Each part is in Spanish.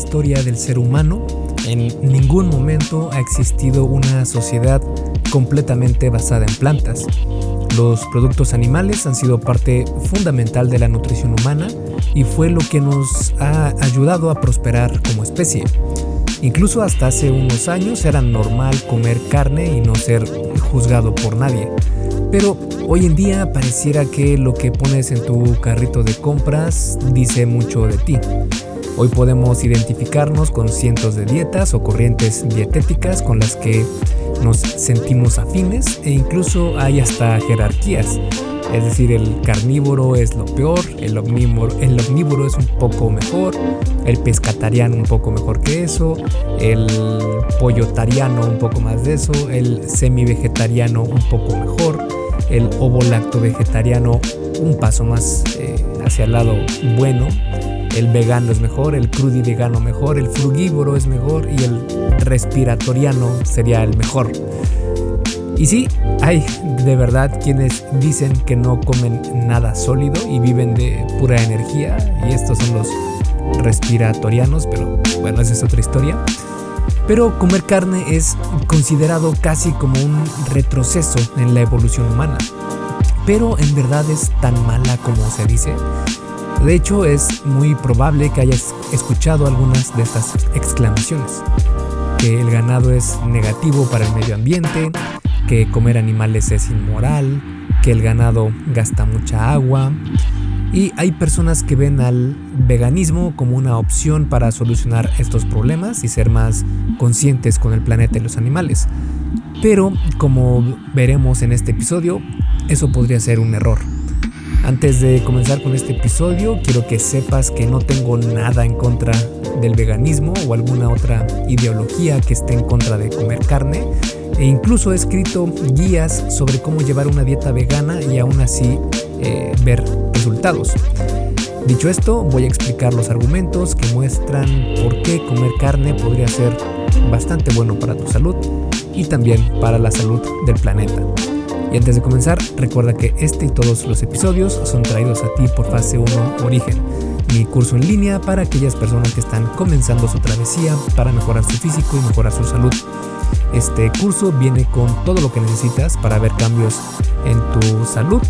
historia del ser humano, en ningún momento ha existido una sociedad completamente basada en plantas. Los productos animales han sido parte fundamental de la nutrición humana y fue lo que nos ha ayudado a prosperar como especie. Incluso hasta hace unos años era normal comer carne y no ser juzgado por nadie. Pero hoy en día pareciera que lo que pones en tu carrito de compras dice mucho de ti. Hoy podemos identificarnos con cientos de dietas o corrientes dietéticas con las que nos sentimos afines e incluso hay hasta jerarquías. Es decir, el carnívoro es lo peor, el omnívoro, el omnívoro es un poco mejor, el pescatariano un poco mejor que eso, el pollotariano un poco más de eso, el semi-vegetariano un poco mejor, el ovo-lacto vegetariano un paso más eh, hacia el lado bueno, el vegano es mejor, el vegano mejor, el frugívoro es mejor y el respiratoriano sería el mejor. Y sí, hay de verdad quienes dicen que no comen nada sólido y viven de pura energía y estos son los respiratorianos, pero bueno, esa es otra historia. Pero comer carne es considerado casi como un retroceso en la evolución humana. Pero en verdad es tan mala como se dice. De hecho, es muy probable que hayas escuchado algunas de estas exclamaciones. Que el ganado es negativo para el medio ambiente, que comer animales es inmoral, que el ganado gasta mucha agua. Y hay personas que ven al veganismo como una opción para solucionar estos problemas y ser más conscientes con el planeta y los animales. Pero, como veremos en este episodio, eso podría ser un error. Antes de comenzar con este episodio, quiero que sepas que no tengo nada en contra del veganismo o alguna otra ideología que esté en contra de comer carne e incluso he escrito guías sobre cómo llevar una dieta vegana y aún así eh, ver resultados. Dicho esto, voy a explicar los argumentos que muestran por qué comer carne podría ser bastante bueno para tu salud y también para la salud del planeta. Y antes de comenzar, recuerda que este y todos los episodios son traídos a ti por Fase 1 Origen, mi curso en línea para aquellas personas que están comenzando su travesía para mejorar su físico y mejorar su salud. Este curso viene con todo lo que necesitas para ver cambios en tu salud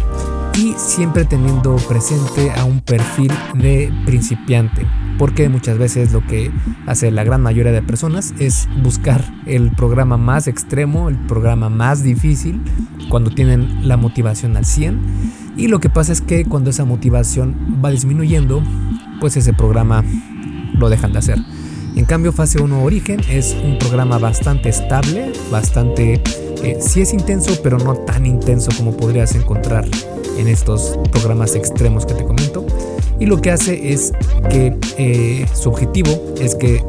y siempre teniendo presente a un perfil de principiante, porque muchas veces lo que hace la gran mayoría de personas es buscar el programa más extremo, el programa más difícil, cuando tienen la motivación al 100, y lo que pasa es que cuando esa motivación va disminuyendo, pues ese programa lo dejan de hacer. En cambio, fase 1 Origen es un programa bastante estable, bastante... Eh, sí es intenso, pero no tan intenso como podrías encontrar en estos programas extremos que te comento. Y lo que hace es que eh, su objetivo es que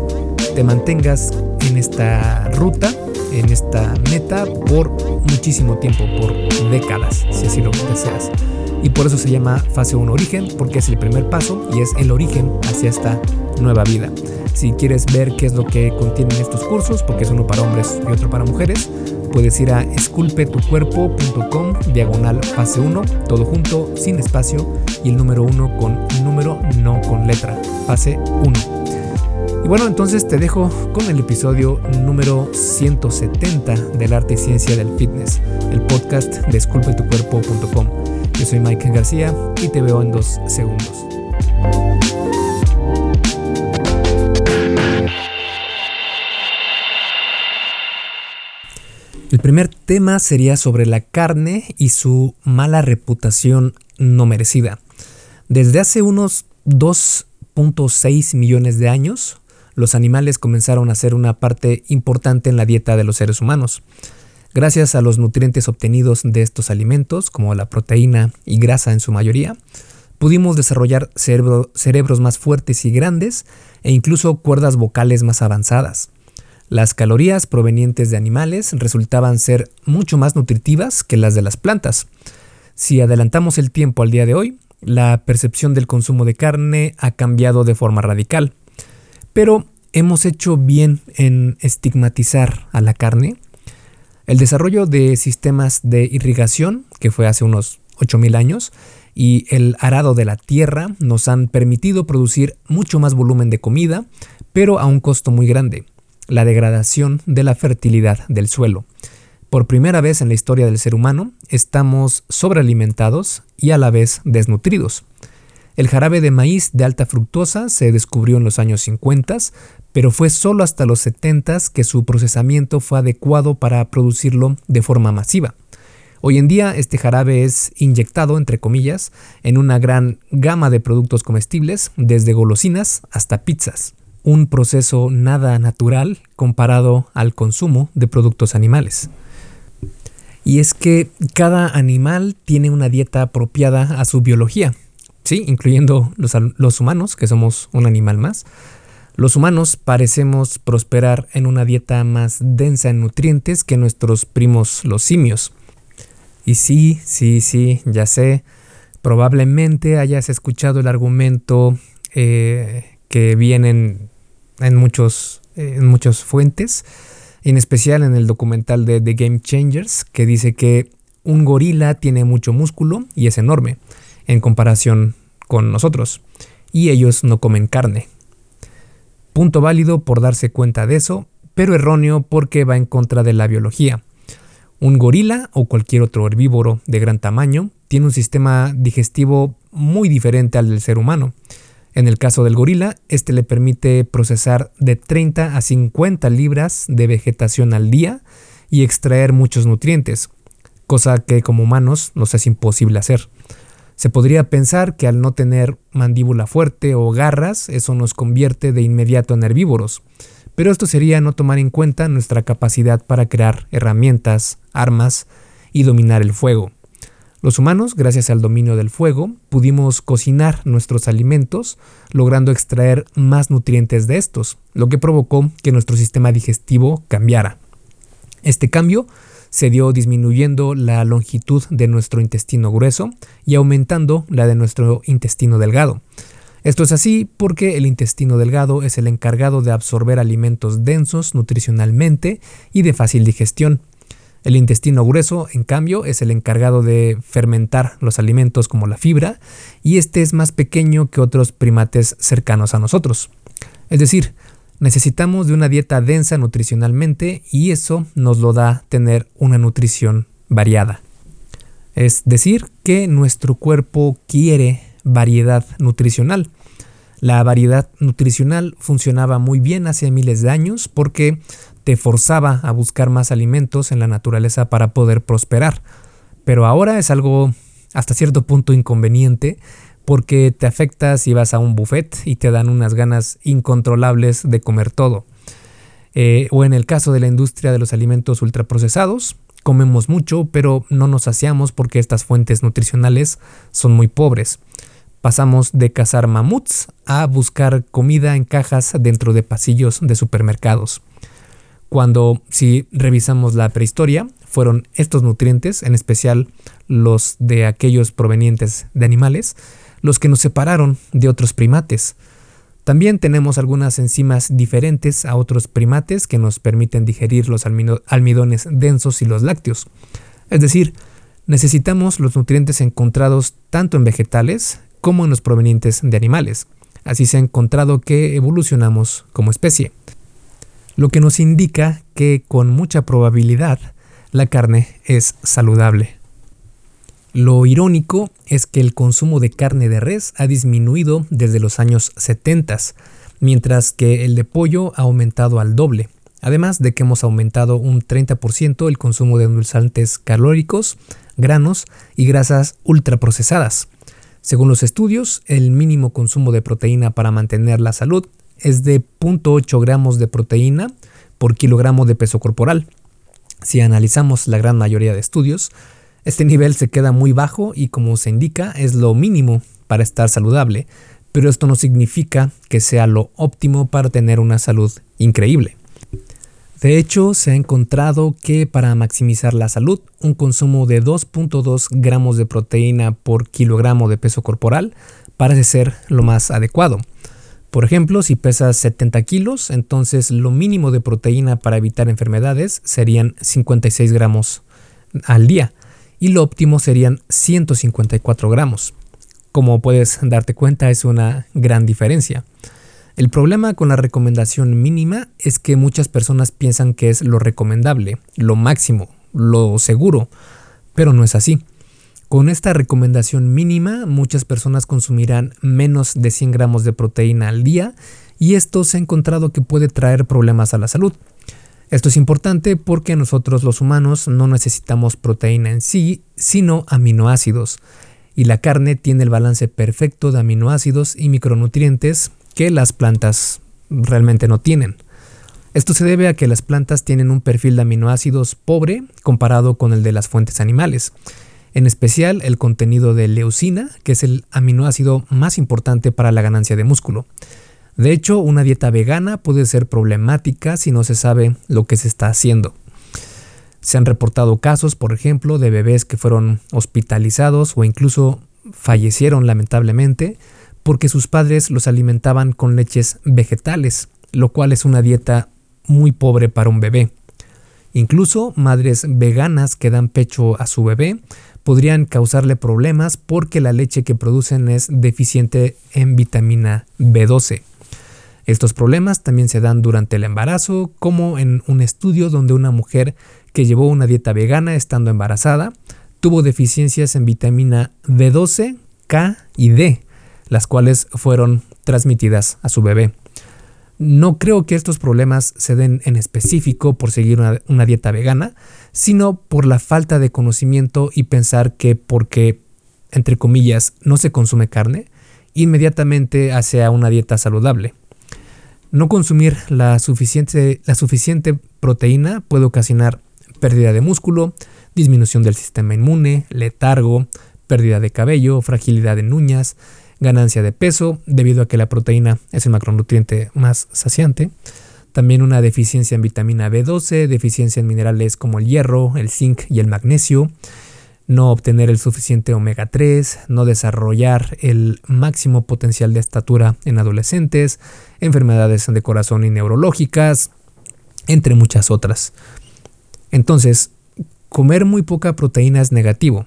te mantengas en esta ruta, en esta meta por muchísimo tiempo, por décadas, si así lo deseas. Y por eso se llama fase 1 origen, porque es el primer paso y es el origen hacia esta nueva vida. Si quieres ver qué es lo que contienen estos cursos, porque es uno para hombres y otro para mujeres, puedes ir a esculpetucuerpo.com diagonal fase 1, todo junto, sin espacio, y el número 1 con número, no con letra, fase 1. Y bueno, entonces te dejo con el episodio número 170 del arte y ciencia del fitness, el podcast de esculpetucuerpo.com. Yo soy Mike García y te veo en dos segundos. El primer tema sería sobre la carne y su mala reputación no merecida. Desde hace unos 2.6 millones de años, los animales comenzaron a ser una parte importante en la dieta de los seres humanos. Gracias a los nutrientes obtenidos de estos alimentos, como la proteína y grasa en su mayoría, pudimos desarrollar cerebros más fuertes y grandes e incluso cuerdas vocales más avanzadas. Las calorías provenientes de animales resultaban ser mucho más nutritivas que las de las plantas. Si adelantamos el tiempo al día de hoy, la percepción del consumo de carne ha cambiado de forma radical. Pero hemos hecho bien en estigmatizar a la carne. El desarrollo de sistemas de irrigación, que fue hace unos 8.000 años, y el arado de la tierra nos han permitido producir mucho más volumen de comida, pero a un costo muy grande, la degradación de la fertilidad del suelo. Por primera vez en la historia del ser humano, estamos sobrealimentados y a la vez desnutridos. El jarabe de maíz de alta fructosa se descubrió en los años 50, pero fue solo hasta los 70 que su procesamiento fue adecuado para producirlo de forma masiva. Hoy en día este jarabe es inyectado, entre comillas, en una gran gama de productos comestibles, desde golosinas hasta pizzas. Un proceso nada natural comparado al consumo de productos animales. Y es que cada animal tiene una dieta apropiada a su biología, sí, incluyendo los, los humanos, que somos un animal más. Los humanos parecemos prosperar en una dieta más densa en nutrientes que nuestros primos los simios. Y sí, sí, sí, ya sé, probablemente hayas escuchado el argumento eh, que viene en, muchos, en muchas fuentes, en especial en el documental de The Game Changers, que dice que un gorila tiene mucho músculo y es enorme en comparación con nosotros, y ellos no comen carne. Punto válido por darse cuenta de eso, pero erróneo porque va en contra de la biología. Un gorila o cualquier otro herbívoro de gran tamaño tiene un sistema digestivo muy diferente al del ser humano. En el caso del gorila, este le permite procesar de 30 a 50 libras de vegetación al día y extraer muchos nutrientes, cosa que como humanos nos es imposible hacer. Se podría pensar que al no tener mandíbula fuerte o garras, eso nos convierte de inmediato en herbívoros, pero esto sería no tomar en cuenta nuestra capacidad para crear herramientas, armas y dominar el fuego. Los humanos, gracias al dominio del fuego, pudimos cocinar nuestros alimentos, logrando extraer más nutrientes de estos, lo que provocó que nuestro sistema digestivo cambiara. Este cambio se dio disminuyendo la longitud de nuestro intestino grueso y aumentando la de nuestro intestino delgado. Esto es así porque el intestino delgado es el encargado de absorber alimentos densos nutricionalmente y de fácil digestión. El intestino grueso, en cambio, es el encargado de fermentar los alimentos como la fibra, y este es más pequeño que otros primates cercanos a nosotros. Es decir, necesitamos de una dieta densa nutricionalmente y eso nos lo da tener una nutrición variada. Es decir, que nuestro cuerpo quiere variedad nutricional. La variedad nutricional funcionaba muy bien hace miles de años porque te forzaba a buscar más alimentos en la naturaleza para poder prosperar. Pero ahora es algo hasta cierto punto inconveniente porque te afecta si vas a un buffet y te dan unas ganas incontrolables de comer todo. Eh, o en el caso de la industria de los alimentos ultraprocesados, comemos mucho pero no nos saciamos porque estas fuentes nutricionales son muy pobres. Pasamos de cazar mamuts a buscar comida en cajas dentro de pasillos de supermercados. Cuando, si revisamos la prehistoria, fueron estos nutrientes, en especial los de aquellos provenientes de animales, los que nos separaron de otros primates. También tenemos algunas enzimas diferentes a otros primates que nos permiten digerir los almidones densos y los lácteos. Es decir, necesitamos los nutrientes encontrados tanto en vegetales como en los provenientes de animales. Así se ha encontrado que evolucionamos como especie, lo que nos indica que con mucha probabilidad la carne es saludable. Lo irónico es que el consumo de carne de res ha disminuido desde los años 70, mientras que el de pollo ha aumentado al doble, además de que hemos aumentado un 30% el consumo de endulzantes calóricos, granos y grasas ultraprocesadas. Según los estudios, el mínimo consumo de proteína para mantener la salud es de 0.8 gramos de proteína por kilogramo de peso corporal. Si analizamos la gran mayoría de estudios, este nivel se queda muy bajo y como se indica es lo mínimo para estar saludable, pero esto no significa que sea lo óptimo para tener una salud increíble. De hecho, se ha encontrado que para maximizar la salud, un consumo de 2.2 gramos de proteína por kilogramo de peso corporal parece ser lo más adecuado. Por ejemplo, si pesas 70 kilos, entonces lo mínimo de proteína para evitar enfermedades serían 56 gramos al día y lo óptimo serían 154 gramos. Como puedes darte cuenta es una gran diferencia. El problema con la recomendación mínima es que muchas personas piensan que es lo recomendable, lo máximo, lo seguro, pero no es así. Con esta recomendación mínima, muchas personas consumirán menos de 100 gramos de proteína al día y esto se ha encontrado que puede traer problemas a la salud. Esto es importante porque nosotros los humanos no necesitamos proteína en sí, sino aminoácidos. Y la carne tiene el balance perfecto de aminoácidos y micronutrientes que las plantas realmente no tienen. Esto se debe a que las plantas tienen un perfil de aminoácidos pobre comparado con el de las fuentes animales. En especial el contenido de leucina, que es el aminoácido más importante para la ganancia de músculo. De hecho, una dieta vegana puede ser problemática si no se sabe lo que se está haciendo. Se han reportado casos, por ejemplo, de bebés que fueron hospitalizados o incluso fallecieron lamentablemente porque sus padres los alimentaban con leches vegetales, lo cual es una dieta muy pobre para un bebé. Incluso madres veganas que dan pecho a su bebé podrían causarle problemas porque la leche que producen es deficiente en vitamina B12. Estos problemas también se dan durante el embarazo, como en un estudio donde una mujer que llevó una dieta vegana estando embarazada tuvo deficiencias en vitamina B12, K y D, las cuales fueron transmitidas a su bebé. No creo que estos problemas se den en específico por seguir una, dieta vegana, sino por la falta de conocimiento y pensar que porque, entre comillas, no se consume carne, inmediatamente hace una dieta saludable. No consumir suficiente, la suficiente proteína puede ocasionar pérdida de músculo, disminución del sistema inmune, letargo, pérdida de cabello, fragilidad en uñas, ganancia de peso debido a que la proteína es el macronutriente más saciante. También una deficiencia en vitamina B12, deficiencia en minerales como el hierro, el zinc y el magnesio, no obtener el suficiente omega 3, no desarrollar el máximo potencial de estatura en adolescentes, enfermedades de corazón y neurológicas, entre muchas otras. Entonces, comer muy poca proteína es negativo.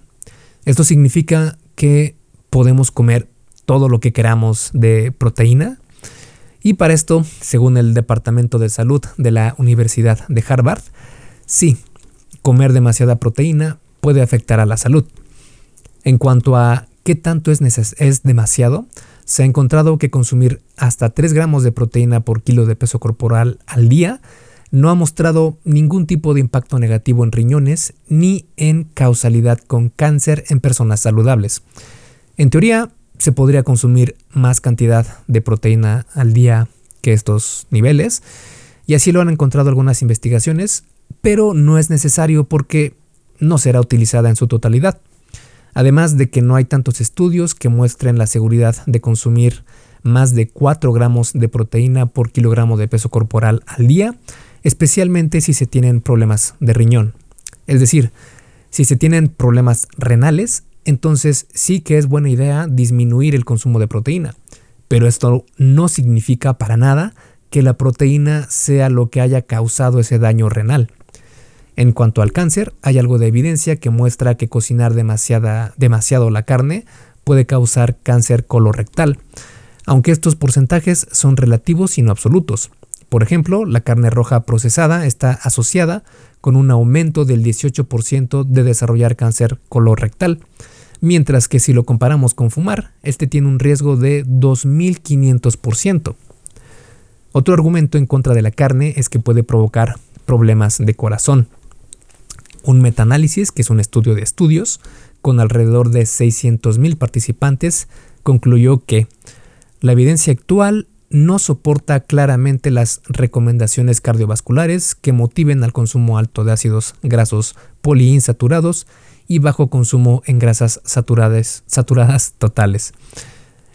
Esto significa que podemos comer todo lo que queramos de proteína. Y para esto, según el Departamento de Salud de la Universidad de Harvard, sí, comer demasiada proteína puede afectar a la salud. En cuanto a qué tanto es, es demasiado, se ha encontrado que consumir hasta 3 gramos de proteína por kilo de peso corporal al día no ha mostrado ningún tipo de impacto negativo en riñones ni en causalidad con cáncer en personas saludables. En teoría, se podría consumir más cantidad de proteína al día que estos niveles, y así lo han encontrado algunas investigaciones, pero no es necesario porque no será utilizada en su totalidad. Además de que no hay tantos estudios que muestren la seguridad de consumir más de 4 gramos de proteína por kilogramo de peso corporal al día, especialmente si se tienen problemas de riñón. Es decir, si se tienen problemas renales, entonces sí que es buena idea disminuir el consumo de proteína. Pero esto no significa para nada que la proteína sea lo que haya causado ese daño renal. En cuanto al cáncer, hay algo de evidencia que muestra que cocinar demasiado la carne puede causar cáncer colorectal, aunque estos porcentajes son relativos y no absolutos. Por ejemplo, la carne roja procesada está asociada con un aumento del 18% de desarrollar cáncer colorectal, mientras que si lo comparamos con fumar, este tiene un riesgo de 2500%. Otro argumento en contra de la carne es que puede provocar problemas de corazón. Un metaanálisis, que es un estudio de estudios, con alrededor de 600.000 participantes, concluyó que la evidencia actual no soporta claramente las recomendaciones cardiovasculares que motiven al consumo alto de ácidos grasos poliinsaturados y bajo consumo en grasas saturadas, saturadas totales.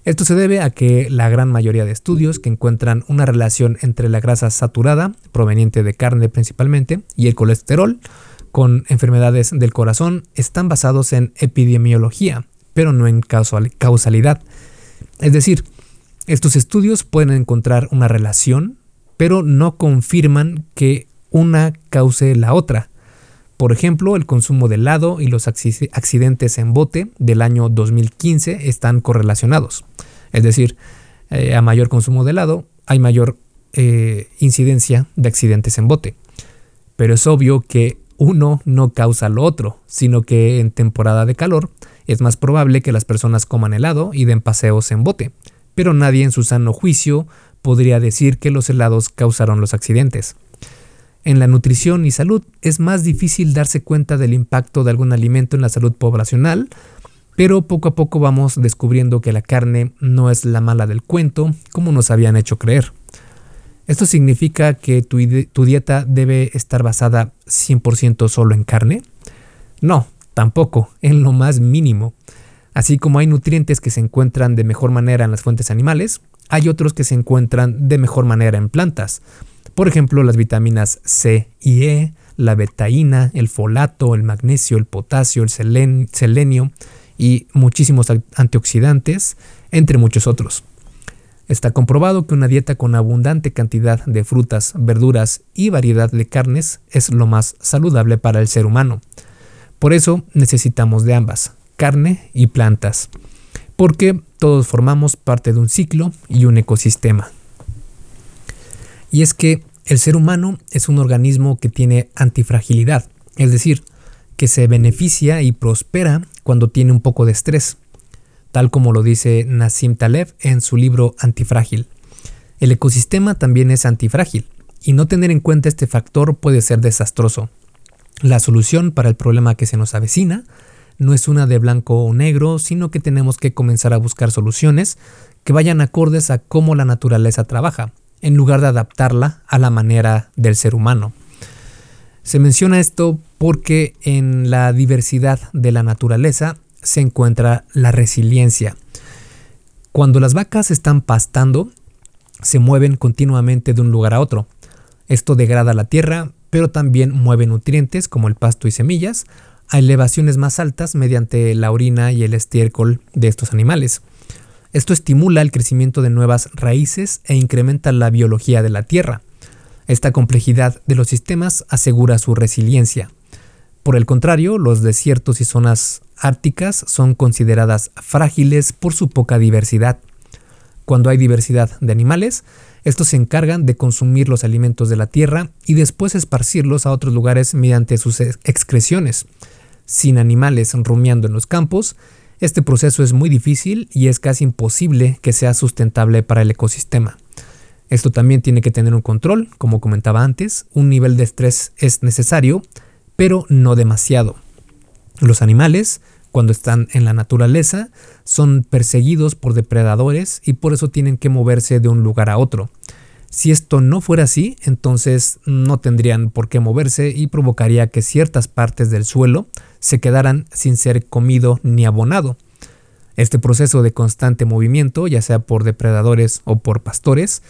Esto se debe a que la gran mayoría de estudios que encuentran una relación entre la grasa saturada, proveniente de carne principalmente, y el colesterol, con enfermedades del corazón están basados en epidemiología, pero no en causalidad. Es decir, estos estudios pueden encontrar una relación, pero no confirman que una cause la otra. Por ejemplo, el consumo de helado y los accidentes en bote del año 2015 están correlacionados. Es decir, eh, a mayor consumo de helado hay mayor eh, incidencia de accidentes en bote. Pero es obvio que uno no causa lo otro, sino que en temporada de calor es más probable que las personas coman helado y den paseos en bote, pero nadie en su sano juicio podría decir que los helados causaron los accidentes. En la nutrición y salud es más difícil darse cuenta del impacto de algún alimento en la salud poblacional, pero poco a poco vamos descubriendo que la carne no es la mala del cuento, como nos habían hecho creer. ¿Esto significa que tu, dieta debe estar basada 100% solo en carne? No, tampoco, en lo más mínimo. Así como hay nutrientes que se encuentran de mejor manera en las fuentes animales, hay otros que se encuentran de mejor manera en plantas. Por ejemplo, las vitaminas C y E, la betaína, el folato, el magnesio, el potasio, el selenio y muchísimos antioxidantes, entre muchos otros. Está comprobado que una dieta con abundante cantidad de frutas, verduras y variedad de carnes es lo más saludable para el ser humano. Por eso necesitamos de ambas, carne y plantas, porque todos formamos parte de un ciclo y un ecosistema. Y es que el ser humano es un organismo que tiene antifragilidad, es decir, que se beneficia y prospera cuando tiene un poco de estrés, tal como lo dice Nassim Taleb en su libro Antifrágil. El ecosistema también es antifrágil, y no tener en cuenta este factor puede ser desastroso. La solución para el problema que se nos avecina no es una de blanco o negro, sino que tenemos que comenzar a buscar soluciones que vayan acordes a cómo la naturaleza trabaja, en lugar de adaptarla a la manera del ser humano. Se menciona esto porque en la diversidad de la naturaleza se encuentra la resiliencia. Cuando las vacas están pastando, se mueven continuamente de un lugar a otro. Esto degrada la tierra, pero también mueve nutrientes como el pasto y semillas a elevaciones más altas mediante la orina y el estiércol de estos animales. Esto estimula el crecimiento de nuevas raíces e incrementa la biología de la tierra. Esta complejidad de los sistemas asegura su resiliencia. Por el contrario, los desiertos y zonas árticas son consideradas frágiles por su poca diversidad. Cuando hay diversidad de animales, estos se encargan de consumir los alimentos de la tierra y después esparcirlos a otros lugares mediante sus excreciones. Sin animales rumiando en los campos, este proceso es muy difícil y es casi imposible que sea sustentable para el ecosistema. Esto también tiene que tener un control, como comentaba antes, un nivel de estrés es necesario, pero no demasiado. Los animales cuando están en la naturaleza, son perseguidos por depredadores y por eso tienen que moverse de un lugar a otro. Si esto no fuera así, entonces no tendrían por qué moverse y provocaría que ciertas partes del suelo se quedaran sin ser comido ni abonado. Este proceso de constante movimiento, ya sea por depredadores o por pastores,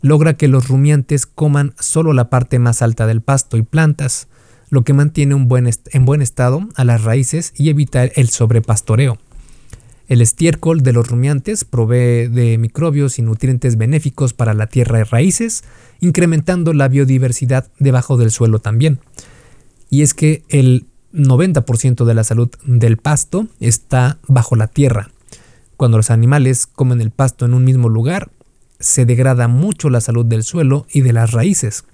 logra que los rumiantes coman solo la parte más alta del pasto y plantas, lo que mantiene en buen estado a las raíces y evita el sobrepastoreo. El estiércol de los rumiantes provee de microbios y nutrientes benéficos para la tierra y raíces, incrementando la biodiversidad debajo del suelo también. Y es que el 90% de la salud del pasto está bajo la tierra. Cuando los animales comen el pasto en un mismo lugar, se degrada mucho la salud del suelo y de las raíces.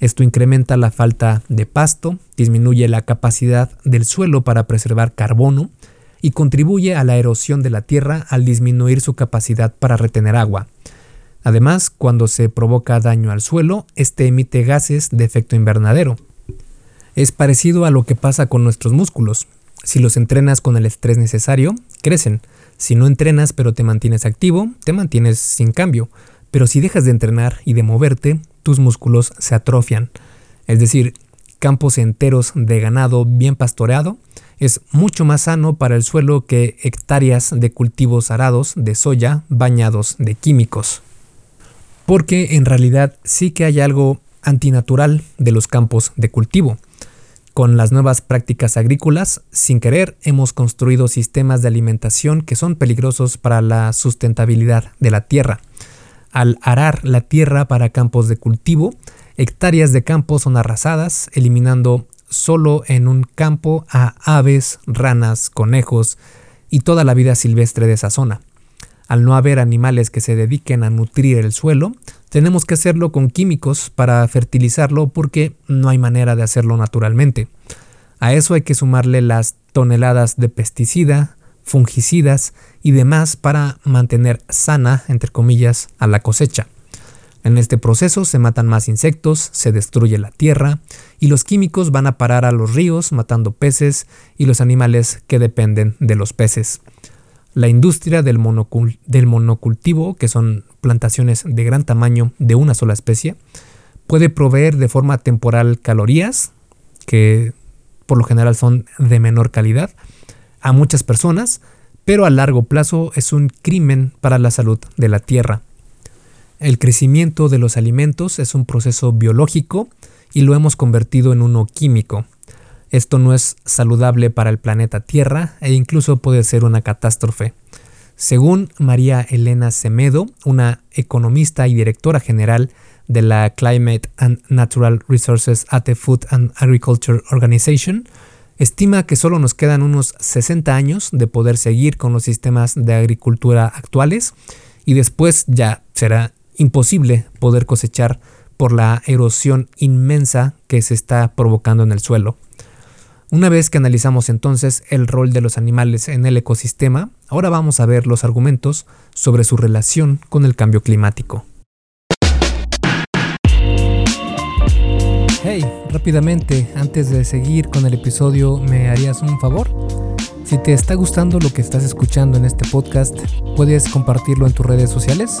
Esto incrementa la falta de pasto, disminuye la capacidad del suelo para preservar carbono y contribuye a la erosión de la tierra al disminuir su capacidad para retener agua. Además, cuando se provoca daño al suelo, este emite gases de efecto invernadero. Es parecido a lo que pasa con nuestros músculos. Si los entrenas con el estrés necesario, crecen. Si no entrenas pero te mantienes activo, te mantienes sin cambio. Pero si dejas de entrenar y de moverte, tus músculos se atrofian. Es decir, campos enteros de ganado bien pastoreado es mucho más sano para el suelo que hectáreas de cultivos arados de soya bañados de químicos. Porque en realidad sí que hay algo antinatural de los campos de cultivo. Con las nuevas prácticas agrícolas, sin querer, hemos construido sistemas de alimentación que son peligrosos para la sustentabilidad de la tierra. Al arar la tierra para campos de cultivo, hectáreas de campo son arrasadas, eliminando solo en un campo a aves, ranas, conejos y toda la vida silvestre de esa zona. Al no haber animales que se dediquen a nutrir el suelo, tenemos que hacerlo con químicos para fertilizarlo porque no hay manera de hacerlo naturalmente. A eso hay que sumarle las toneladas de pesticida, fungicidas y demás para mantener sana, entre comillas, a la cosecha. En este proceso se matan más insectos, se destruye la tierra y los químicos van a parar a los ríos matando peces y los animales que dependen de los peces. La industria del, del monocultivo, que son plantaciones de gran tamaño de una sola especie, puede proveer de forma temporal calorías, que por lo general son de menor calidad, a muchas personas, pero a largo plazo es un crimen para la salud de la tierra. El crecimiento de los alimentos es un proceso biológico y lo hemos convertido en uno químico. Esto no es saludable para el planeta Tierra e incluso puede ser una catástrofe. Según María Elena Semedo, una economista y directora general de la Climate and Natural Resources at the Food and Agriculture Organization, estima que solo nos quedan unos 60 años de poder seguir con los sistemas de agricultura actuales y después ya será imposible poder cosechar por la erosión inmensa que se está provocando en el suelo. Una vez que analizamos entonces el rol de los animales en el ecosistema, ahora vamos a ver los argumentos sobre su relación con el cambio climático. Hey, rápidamente, antes de seguir con el episodio, ¿me harías un favor? Si te está gustando lo que estás escuchando en este podcast, ¿puedes compartirlo en tus redes sociales?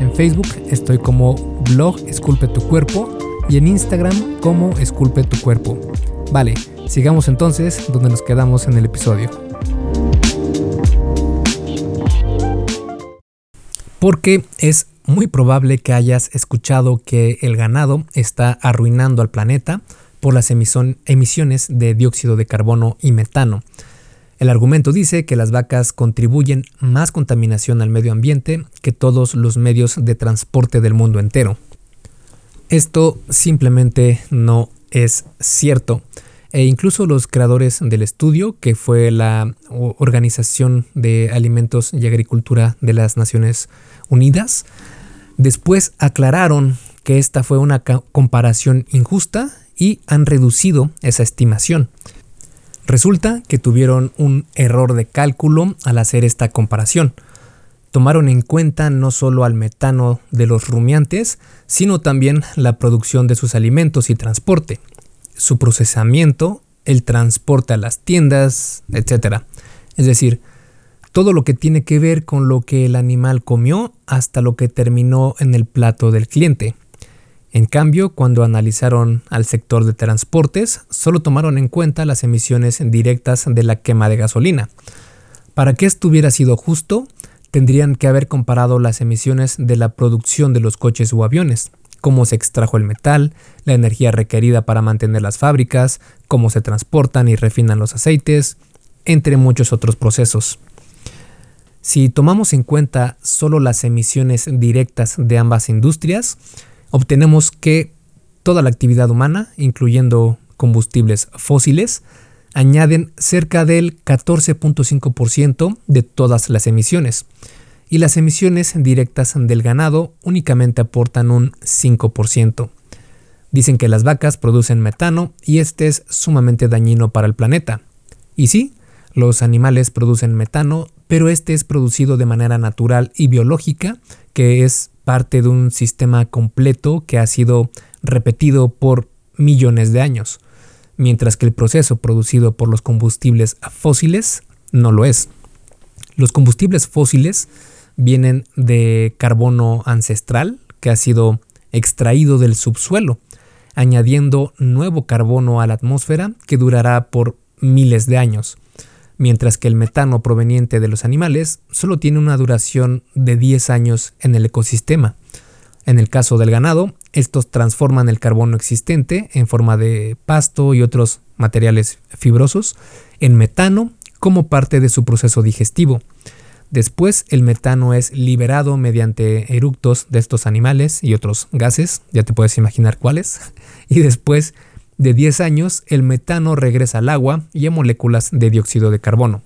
En Facebook estoy como blog Esculpe tu cuerpo y en Instagram como Esculpe tu cuerpo. Vale, sigamos entonces donde nos quedamos en el episodio. Porque es muy probable que hayas escuchado que el ganado está arruinando al planeta por las emisiones de dióxido de carbono y metano. El argumento dice que las vacas contribuyen más contaminación al medio ambiente que todos los medios de transporte del mundo entero. Esto simplemente no es cierto. E incluso los creadores del estudio, que fue la Organización de Alimentos y Agricultura de las Naciones Unidas, después aclararon que esta fue una comparación injusta y han reducido esa estimación. Resulta que tuvieron un error de cálculo al hacer esta comparación. Tomaron en cuenta no solo al metano de los rumiantes, sino también la producción de sus alimentos y transporte, su procesamiento, el transporte a las tiendas, etc. Es decir, todo lo que tiene que ver con lo que el animal comió hasta lo que terminó en el plato del cliente. En cambio, cuando analizaron al sector de transportes, solo tomaron en cuenta las emisiones directas de la quema de gasolina. Para que esto hubiera sido justo, tendrían que haber comparado las emisiones de la producción de los coches o aviones, cómo se extrajo el metal, la energía requerida para mantener las fábricas, cómo se transportan y refinan los aceites, entre muchos otros procesos. Si tomamos en cuenta solo las emisiones directas de ambas industrias, obtenemos que toda la actividad humana, incluyendo combustibles fósiles, añaden cerca del 14.5% de todas las emisiones, y las emisiones directas del ganado únicamente aportan un 5%. Dicen que las vacas producen metano y este es sumamente dañino para el planeta. Y sí, los animales producen metano, pero este es producido de manera natural y biológica, que es parte de un sistema completo que ha sido repetido por millones de años, mientras que el proceso producido por los combustibles fósiles no lo es. Los combustibles fósiles vienen de carbono ancestral que ha sido extraído del subsuelo. añadiendo nuevo carbono a la atmósfera que durará por miles de años, mientras que el metano proveniente de los animales solo tiene una duración de 10 años en el ecosistema. En el caso del ganado, estos transforman el carbono existente en forma de pasto y otros materiales fibrosos en metano como parte de su proceso digestivo. Después el metano es liberado mediante eructos de estos animales y otros gases, ya te puedes imaginar cuáles. Y después de 10 años el metano regresa al agua y a moléculas de dióxido de carbono.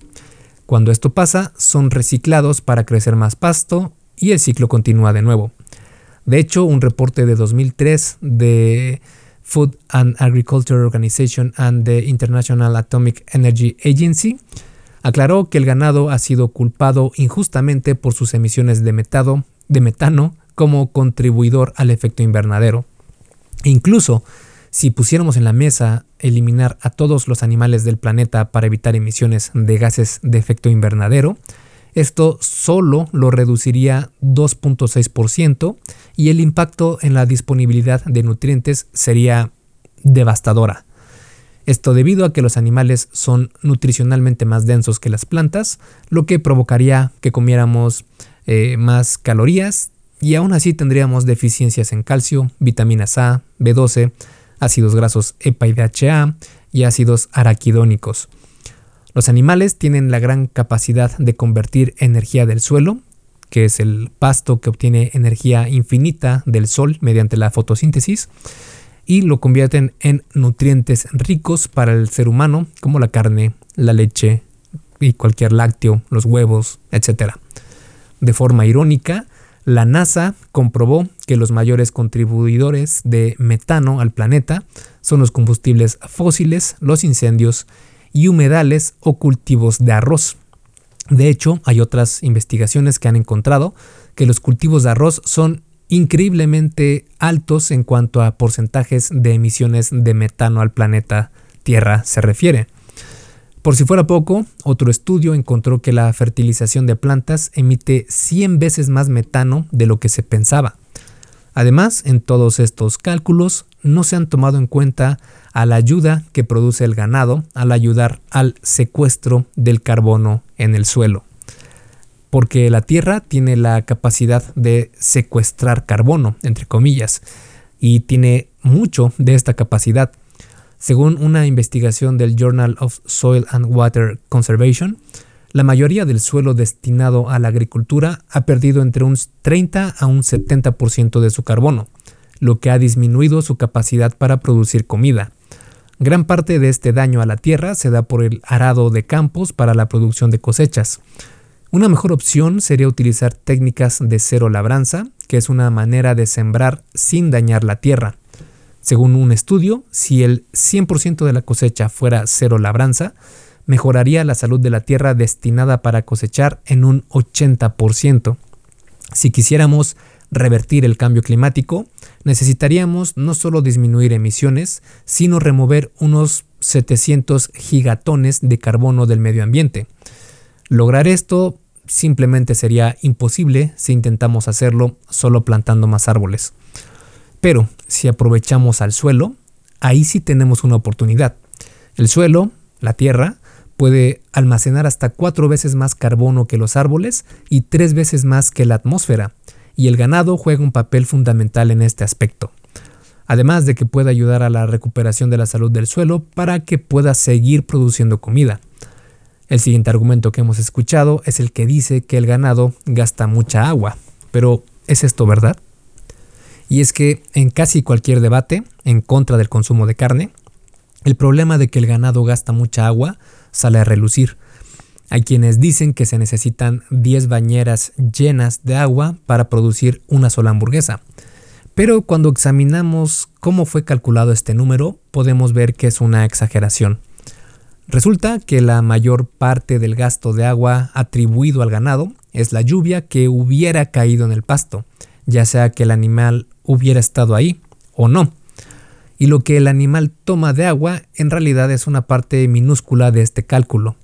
Cuando esto pasa son reciclados para crecer más pasto y el ciclo continúa de nuevo. De hecho, un reporte de 2003 de Food and Agriculture Organization and the International Atomic Energy Agency aclaró que el ganado ha sido culpado injustamente por sus emisiones de, de metano como contribuidor al efecto invernadero. incluso si pusiéramos en la mesa eliminar a todos los animales del planeta para evitar emisiones de gases de efecto invernadero, esto solo lo reduciría 2.6% y el impacto en la disponibilidad de nutrientes sería devastadora. Esto debido a que los animales son nutricionalmente más densos que las plantas, lo que provocaría que comiéramos eh, más calorías y aún así tendríamos deficiencias en calcio, vitaminas A, B12, ácidos grasos EPA y DHA y ácidos araquidónicos. Los animales tienen la gran capacidad de convertir energía del suelo, que es el pasto que obtiene energía infinita del sol mediante la fotosíntesis, y lo convierten en nutrientes ricos para el ser humano, como la carne, la leche y cualquier lácteo, los huevos, etc. De forma irónica, la NASA comprobó que los mayores contribuidores de metano al planeta son los combustibles fósiles, los incendios y humedales o cultivos de arroz. De hecho, hay otras investigaciones que han encontrado que los cultivos de arroz son increíblemente altos en cuanto a porcentajes de emisiones de metano al planeta Tierra se refiere. Por si fuera poco, otro estudio encontró que la fertilización de plantas emite 100 veces más metano de lo que se pensaba. Además, en todos estos cálculos no se han tomado en cuenta a la ayuda que produce el ganado al ayudar al secuestro del carbono en el suelo porque la Tierra tiene la capacidad de secuestrar carbono, entre comillas, y tiene mucho de esta capacidad. Según una investigación del Journal of Soil and Water Conservation, la mayoría del suelo destinado a la agricultura ha perdido entre un 30 a un 70% de su carbono, lo que ha disminuido su capacidad para producir comida. Gran parte de este daño a la tierra se da por el arado de campos para la producción de cosechas. Una mejor opción sería utilizar técnicas de cero labranza, que es una manera de sembrar sin dañar la tierra. Según un estudio, si el 100% de la cosecha fuera cero labranza, mejoraría la salud de la tierra destinada para cosechar en un 80%. Si quisiéramos revertir el cambio climático, necesitaríamos no solo disminuir emisiones, sino remover unos 700 gigatones de carbono del medio ambiente. Lograr esto simplemente sería imposible si intentamos hacerlo solo plantando más árboles. Pero si aprovechamos al suelo, ahí sí tenemos una oportunidad. El suelo, la tierra, puede almacenar hasta cuatro veces más carbono que los árboles y tres veces más que la atmósfera, y el ganado juega un papel fundamental en este aspecto. Además de que puede ayudar a la recuperación de la salud del suelo para que pueda seguir produciendo comida. El siguiente argumento que hemos escuchado es el que dice que el ganado gasta mucha agua. Pero, ¿es esto verdad? Y es que en casi cualquier debate en contra del consumo de carne, el problema de que el ganado gasta mucha agua sale a relucir. Hay quienes dicen que se necesitan 10 bañeras llenas de agua para producir una sola hamburguesa. Pero cuando examinamos cómo fue calculado este número, podemos ver que es una exageración. Resulta que la mayor parte del gasto de agua atribuido al ganado es la lluvia que hubiera caído en el pasto, ya sea que el animal hubiera estado ahí o no. Y lo que el animal toma de agua en realidad es una parte minúscula de este cálculo.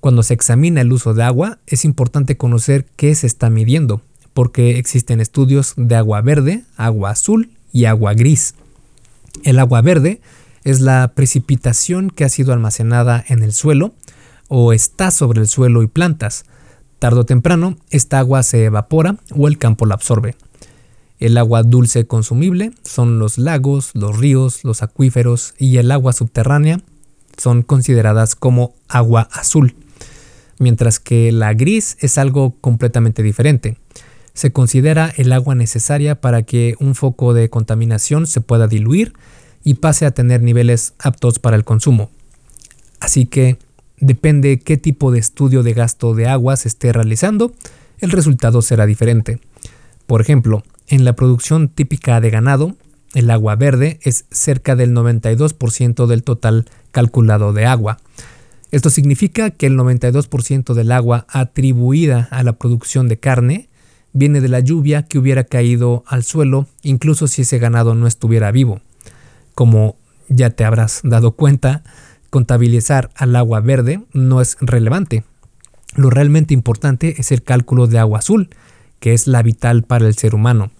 Cuando se examina el uso de agua es importante conocer qué se está midiendo, porque existen estudios de agua verde, agua azul y agua gris. El agua verde es la precipitación que ha sido almacenada en el suelo o está sobre el suelo y plantas. Tardo o temprano, esta agua se evapora o el campo la absorbe. El agua dulce consumible son los lagos, los ríos, los acuíferos y el agua subterránea son consideradas como agua azul, mientras que la gris es algo completamente diferente. Se considera el agua necesaria para que un foco de contaminación se pueda diluir y pase a tener niveles aptos para el consumo. Así que depende qué tipo de estudio de gasto de agua se esté realizando, el resultado será diferente. Por ejemplo, en la producción típica de ganado, el agua verde es cerca del 92% del total calculado de agua. Esto significa que el 92% del agua atribuida a la producción de carne viene de la lluvia que hubiera caído al suelo incluso si ese ganado no estuviera vivo. Como ya te habrás dado cuenta, contabilizar al agua verde no es relevante. Lo realmente importante es el cálculo de agua azul, que es la vital para el ser humano.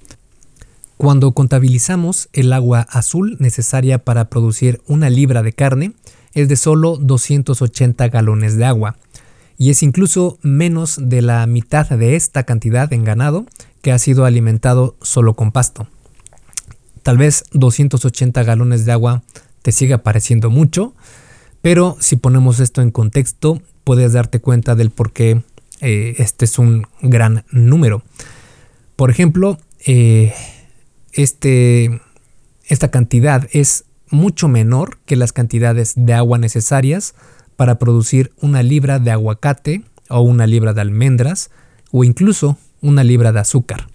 Cuando contabilizamos el agua azul necesaria para producir una libra de carne, es de solo 280 galones de agua, y es incluso menos de la mitad de esta cantidad en ganado que ha sido alimentado solo con pasto. Tal vez 280 galones de agua te siga pareciendo mucho, pero si ponemos esto en contexto, puedes darte cuenta del por qué eh, este es un gran número. Por ejemplo, eh, este, esta cantidad es mucho menor que las cantidades de agua necesarias para producir una libra de aguacate o una libra de almendras o incluso una libra de azúcar.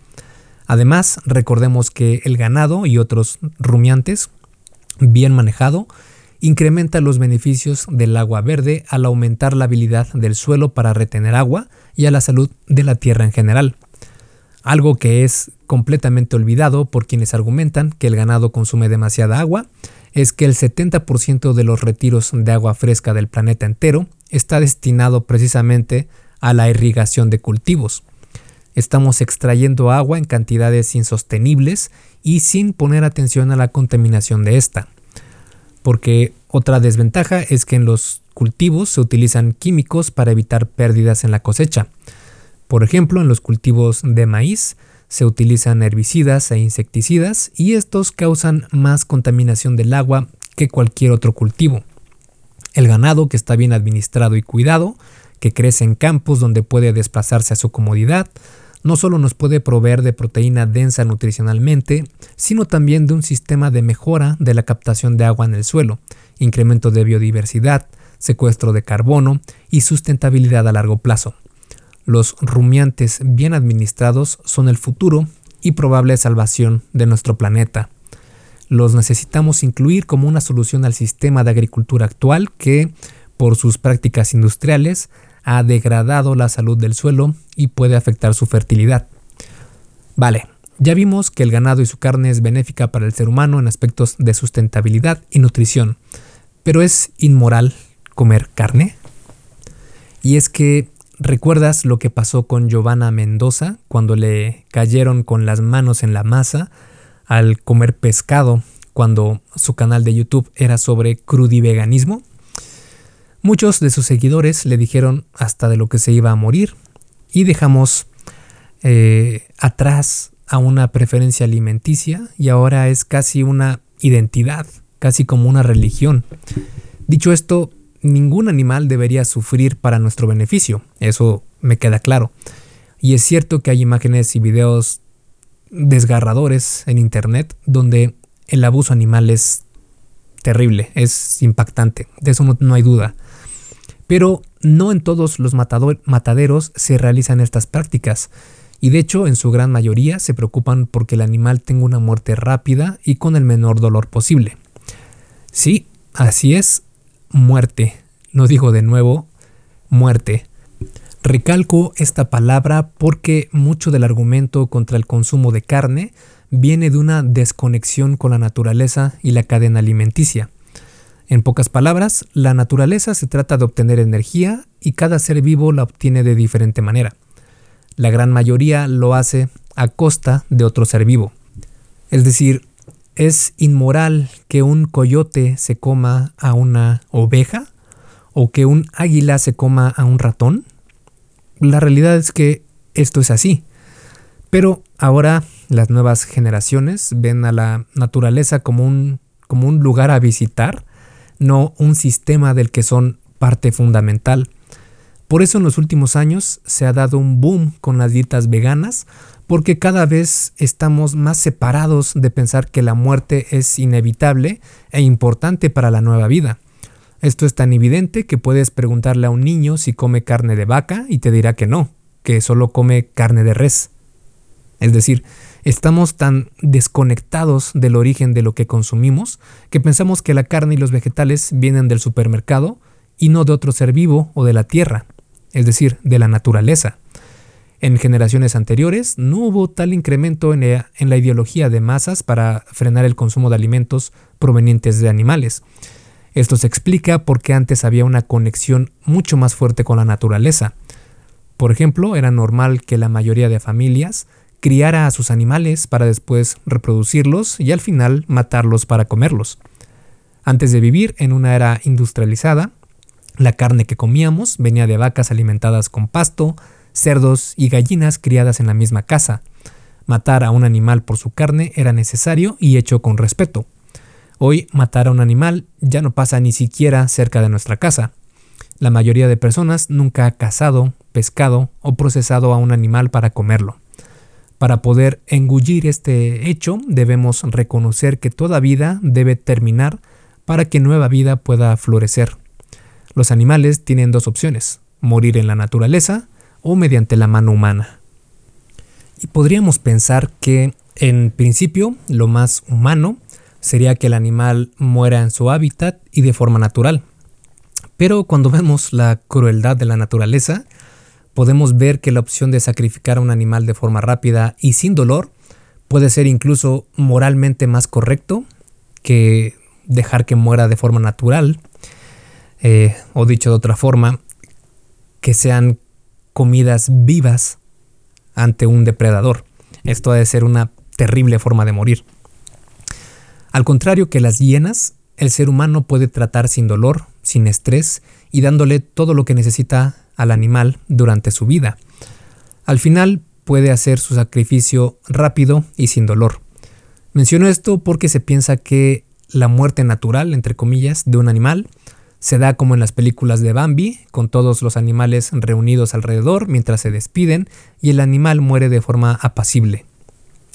Además, recordemos que el ganado y otros rumiantes, bien manejado, incrementa los beneficios del agua verde al aumentar la habilidad del suelo para retener agua y a la salud de la tierra en general. Algo que es completamente olvidado por quienes argumentan que el ganado consume demasiada agua es que el 70% de los retiros de agua fresca del planeta entero está destinado precisamente a la irrigación de cultivos. Estamos extrayendo agua en cantidades insostenibles y sin poner atención a la contaminación de esta. Porque otra desventaja es que en los cultivos se utilizan químicos para evitar pérdidas en la cosecha. Por ejemplo, en los cultivos de maíz se utilizan herbicidas e insecticidas y estos causan más contaminación del agua que cualquier otro cultivo. El ganado que está bien administrado y cuidado, que crece en campos donde puede desplazarse a su comodidad, no solo nos puede proveer de proteína densa nutricionalmente, sino también de un sistema de mejora de la captación de agua en el suelo, incremento de biodiversidad, secuestro de carbono y sustentabilidad a largo plazo. Los rumiantes bien administrados son el futuro y probable salvación de nuestro planeta. Los necesitamos incluir como una solución al sistema de agricultura actual que, por sus prácticas industriales, ha degradado la salud del suelo y puede afectar su fertilidad. Vale, ya vimos que el ganado y su carne es benéfica para el ser humano en aspectos de sustentabilidad y nutrición, pero es inmoral comer carne. Y es que ¿Recuerdas lo que pasó con Giovanna Mendoza cuando le cayeron con las manos en la masa al comer pescado cuando su canal de YouTube era sobre crudiveganismo? Muchos de sus seguidores le dijeron hasta de lo que se iba a morir y dejamos eh, atrás a una preferencia alimenticia y ahora es casi una identidad, casi como una religión. Dicho esto, ningún animal debería sufrir para nuestro beneficio, eso me queda claro. Y es cierto que hay imágenes y videos desgarradores en Internet donde el abuso animal es terrible, es impactante, de eso no, hay duda. Pero no en todos los mataderos se realizan estas prácticas, y de hecho en su gran mayoría se preocupan porque el animal tenga una muerte rápida y con el menor dolor posible. Sí, así es, muerte. No digo de nuevo muerte. Recalco esta palabra porque mucho del argumento contra el consumo de carne viene de una desconexión con la naturaleza y la cadena alimenticia. En pocas palabras, la naturaleza se trata de obtener energía y cada ser vivo la obtiene de diferente manera. La gran mayoría lo hace a costa de otro ser vivo. Es decir, ¿Es inmoral que un coyote se coma a una oveja? ¿O que un águila se coma a un ratón? La realidad es que esto es así. Pero ahora las nuevas generaciones ven a la naturaleza como un, como un lugar a visitar, no un sistema del que son parte fundamental. Por eso en los últimos años se ha dado un boom con las dietas veganas, porque cada vez estamos más separados de pensar que la muerte es inevitable e importante para la nueva vida. Esto es tan evidente que puedes preguntarle a un niño si come carne de vaca y te dirá que no, que solo come carne de res. Es decir, estamos tan desconectados del origen de lo que consumimos que pensamos que la carne y los vegetales vienen del supermercado y no de otro ser vivo o de la tierra es decir, de la naturaleza. En generaciones anteriores no hubo tal incremento en la, ideología de masas para frenar el consumo de alimentos provenientes de animales. Esto se explica porque antes había una conexión mucho más fuerte con la naturaleza. Por ejemplo, era normal que la mayoría de familias criara a sus animales para después reproducirlos y al final matarlos para comerlos. Antes de vivir en una era industrializada, la carne que comíamos venía de vacas alimentadas con pasto, cerdos y gallinas criadas en la misma casa. Matar a un animal por su carne era necesario y hecho con respeto. Hoy matar a un animal ya no pasa ni siquiera cerca de nuestra casa. La mayoría de personas nunca ha cazado, pescado o procesado a un animal para comerlo. Para poder engullir este hecho debemos reconocer que toda vida debe terminar para que nueva vida pueda florecer. Los animales tienen dos opciones, morir en la naturaleza o mediante la mano humana. Y podríamos pensar que, en principio, lo más humano sería que el animal muera en su hábitat y de forma natural. Pero cuando vemos la crueldad de la naturaleza, podemos ver que la opción de sacrificar a un animal de forma rápida y sin dolor puede ser incluso moralmente más correcto que dejar que muera de forma natural eh, o dicho de otra forma, que sean comidas vivas ante un depredador. Esto ha de ser una terrible forma de morir. Al contrario que las hienas, el ser humano puede tratar sin dolor, sin estrés y dándole todo lo que necesita al animal durante su vida. Al final puede hacer su sacrificio rápido y sin dolor. Menciono esto porque se piensa que la muerte natural, entre comillas, de un animal se da como en las películas de Bambi, con todos los animales reunidos alrededor mientras se despiden y el animal muere de forma apacible.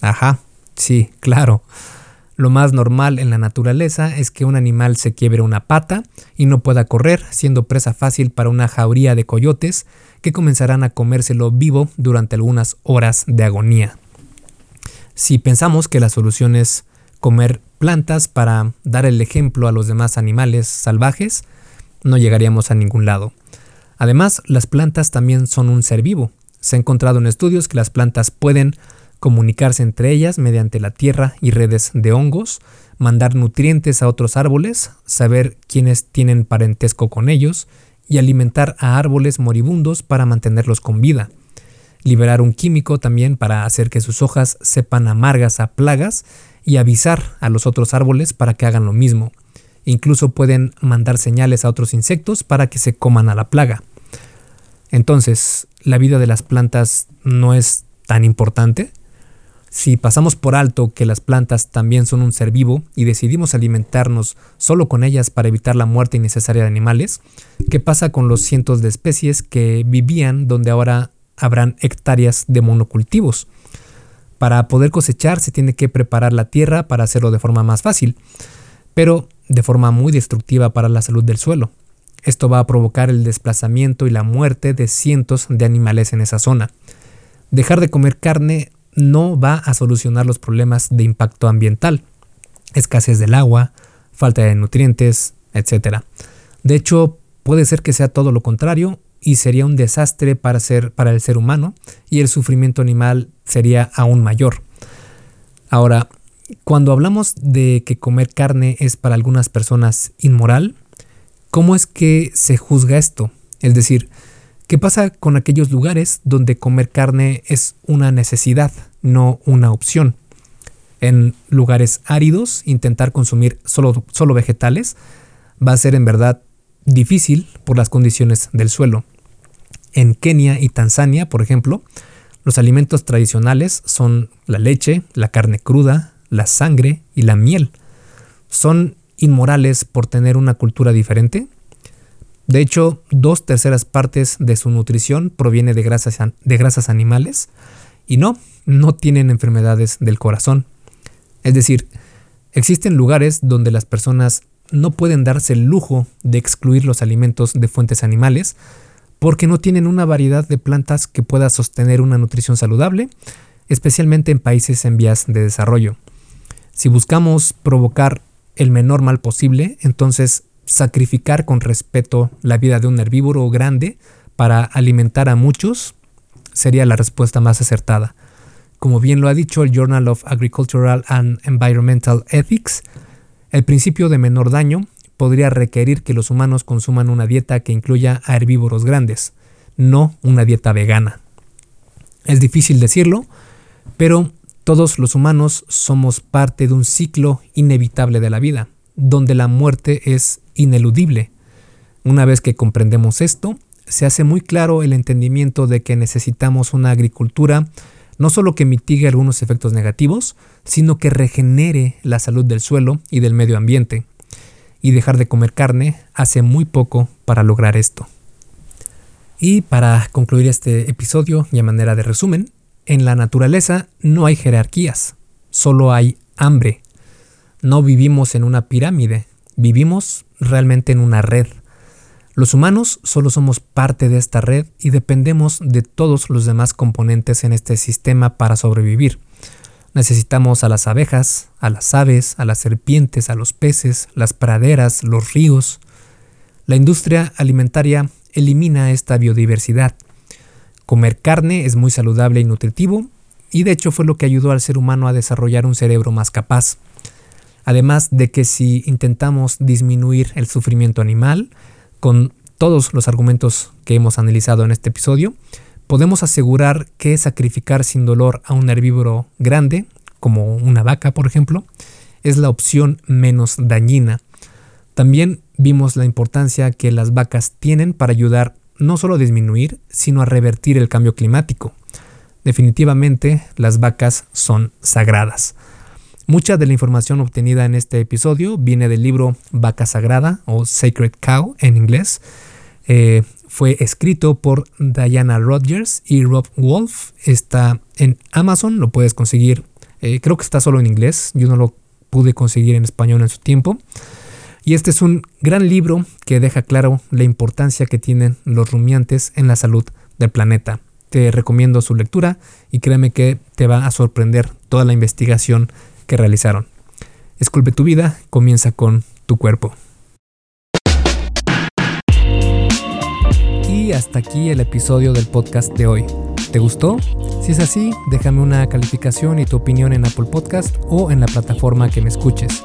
Ajá, sí, claro. Lo más normal en la naturaleza es que un animal se quiebre una pata y no pueda correr, siendo presa fácil para una jauría de coyotes que comenzarán a comérselo vivo durante algunas horas de agonía. Si pensamos que la solución es comer plantas para dar el ejemplo a los demás animales salvajes, no llegaríamos a ningún lado. Además, las plantas también son un ser vivo. Se ha encontrado en estudios que las plantas pueden comunicarse entre ellas mediante la tierra y redes de hongos, mandar nutrientes a otros árboles, saber quiénes tienen parentesco con ellos y alimentar a árboles moribundos para mantenerlos con vida. Liberar un químico también para hacer que sus hojas sepan amargas a plagas y avisar a los otros árboles para que hagan lo mismo. Incluso pueden mandar señales a otros insectos para que se coman a la plaga. Entonces, ¿la vida de las plantas no es tan importante? Si pasamos por alto que las plantas también son un ser vivo y decidimos alimentarnos solo con ellas para evitar la muerte innecesaria de animales, ¿qué pasa con los cientos de especies que vivían donde ahora habrán hectáreas de monocultivos? Para poder cosechar se tiene que preparar la tierra para hacerlo de forma más fácil. Pero de forma muy destructiva para la salud del suelo. Esto va a provocar el desplazamiento y la muerte de cientos de animales en esa zona. Dejar de comer carne no va a solucionar los problemas de impacto ambiental, escasez del agua, falta de nutrientes, etc. De hecho, puede ser que sea todo lo contrario y sería un desastre para, ser, para el ser humano y el sufrimiento animal sería aún mayor. Ahora, cuando hablamos de que comer carne es para algunas personas inmoral, ¿cómo es que se juzga esto? Es decir, ¿qué pasa con aquellos lugares donde comer carne es una necesidad, no una opción? En lugares áridos, intentar consumir solo, solo vegetales va a ser en verdad difícil por las condiciones del suelo. En Kenia y Tanzania, por ejemplo, los alimentos tradicionales son la leche, la carne cruda, la sangre y la miel. ¿Son inmorales por tener una cultura diferente? De hecho, dos terceras partes de su nutrición proviene de grasas, de grasas animales y no, no tienen enfermedades del corazón. Es decir, existen lugares donde las personas no pueden darse el lujo de excluir los alimentos de fuentes animales porque no tienen una variedad de plantas que pueda sostener una nutrición saludable, especialmente en países en vías de desarrollo. Si buscamos provocar el menor mal posible, entonces sacrificar con respeto la vida de un herbívoro grande para alimentar a muchos sería la respuesta más acertada. Como bien lo ha dicho el Journal of Agricultural and Environmental Ethics, el principio de menor daño podría requerir que los humanos consuman una dieta que incluya a herbívoros grandes, no una dieta vegana. Es difícil decirlo, pero todos los humanos somos parte de un ciclo inevitable de la vida, donde la muerte es ineludible. Una vez que comprendemos esto, se hace muy claro el entendimiento de que necesitamos una agricultura no solo que mitigue algunos efectos negativos, sino que regenere la salud del suelo y del medio ambiente. Y dejar de comer carne hace muy poco para lograr esto. Y para concluir este episodio y a manera de resumen, en la naturaleza no hay jerarquías, solo hay hambre. No vivimos en una pirámide, vivimos realmente en una red. Los humanos solo somos parte de esta red y dependemos de todos los demás componentes en este sistema para sobrevivir. Necesitamos a las abejas, a las aves, a las serpientes, a los peces, las praderas, los ríos. La industria alimentaria elimina esta biodiversidad. Comer carne es muy saludable y nutritivo, y de hecho fue lo que ayudó al ser humano a desarrollar un cerebro más capaz. Además de que si intentamos disminuir el sufrimiento animal, con todos los argumentos que hemos analizado en este episodio, podemos asegurar que sacrificar sin dolor a un herbívoro grande, como una vaca por ejemplo, es la opción menos dañina. También vimos la importancia que las vacas tienen para ayudar no solo disminuir, sino a revertir el cambio climático. Definitivamente las vacas son sagradas. Mucha de la información obtenida en este episodio viene del libro Vaca Sagrada o Sacred Cow en inglés. Eh, fue escrito por Diana Rogers y Rob Wolf. Está en Amazon, lo puedes conseguir. Eh, creo que está solo en inglés. Yo no lo pude conseguir en español en su tiempo. Y este es un gran libro que deja claro la importancia que tienen los rumiantes en la salud del planeta. Te recomiendo su lectura y créeme que te va a sorprender toda la investigación que realizaron. Esculpe tu vida, comienza con tu cuerpo. Y hasta aquí el episodio del podcast de hoy. ¿Te gustó? Si es así, déjame una calificación y tu opinión en Apple Podcast o en la plataforma que me escuches.